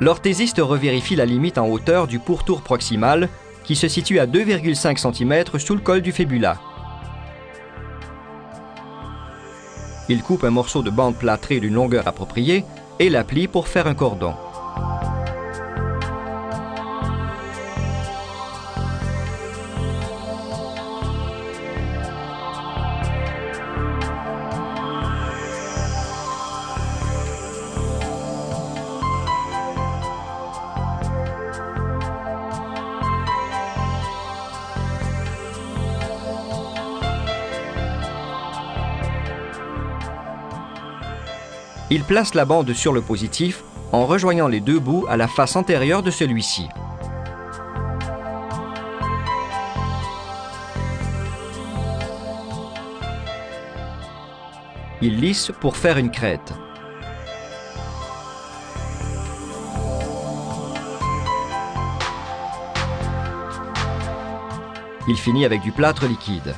L'orthésiste revérifie la limite en hauteur du pourtour proximal qui se situe à 2,5 cm sous le col du fébula. Il coupe un morceau de bande plâtrée d'une longueur appropriée et l'aplie pour faire un cordon. Il place la bande sur le positif en rejoignant les deux bouts à la face antérieure de celui-ci. Il lisse pour faire une crête. Il finit avec du plâtre liquide.